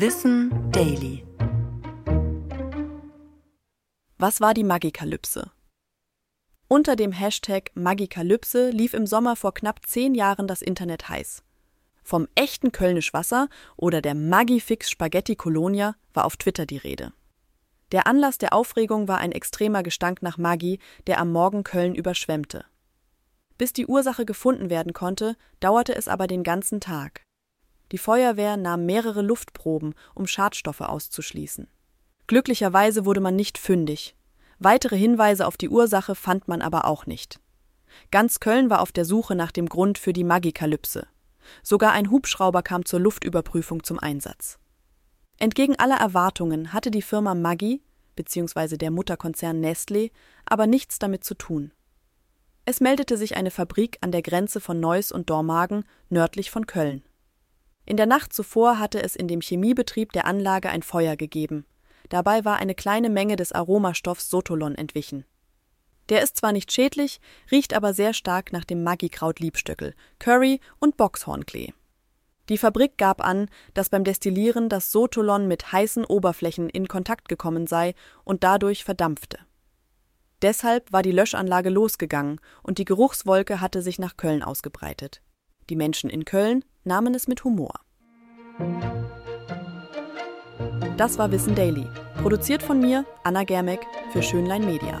Wissen Daily. Was war die Magikalypse? Unter dem Hashtag Magikalypse lief im Sommer vor knapp zehn Jahren das Internet heiß. Vom echten Kölnisch Wasser oder der Magifix Spaghetti Colonia war auf Twitter die Rede. Der Anlass der Aufregung war ein extremer Gestank nach Maggi, der am Morgen Köln überschwemmte. Bis die Ursache gefunden werden konnte, dauerte es aber den ganzen Tag. Die Feuerwehr nahm mehrere Luftproben, um Schadstoffe auszuschließen. Glücklicherweise wurde man nicht fündig. Weitere Hinweise auf die Ursache fand man aber auch nicht. Ganz Köln war auf der Suche nach dem Grund für die Magikalypse. Sogar ein Hubschrauber kam zur Luftüberprüfung zum Einsatz. Entgegen aller Erwartungen hatte die Firma Maggi bzw. der Mutterkonzern Nestlé aber nichts damit zu tun. Es meldete sich eine Fabrik an der Grenze von Neuss und Dormagen nördlich von Köln. In der Nacht zuvor hatte es in dem Chemiebetrieb der Anlage ein Feuer gegeben. Dabei war eine kleine Menge des Aromastoffs Sotolon entwichen. Der ist zwar nicht schädlich, riecht aber sehr stark nach dem Magikraut-Liebstöckel, Curry und Boxhornklee. Die Fabrik gab an, dass beim Destillieren das Sotolon mit heißen Oberflächen in Kontakt gekommen sei und dadurch verdampfte. Deshalb war die Löschanlage losgegangen und die Geruchswolke hatte sich nach Köln ausgebreitet. Die Menschen in Köln nahmen es mit Humor. Das war Wissen Daily, produziert von mir, Anna Germeck, für Schönlein Media.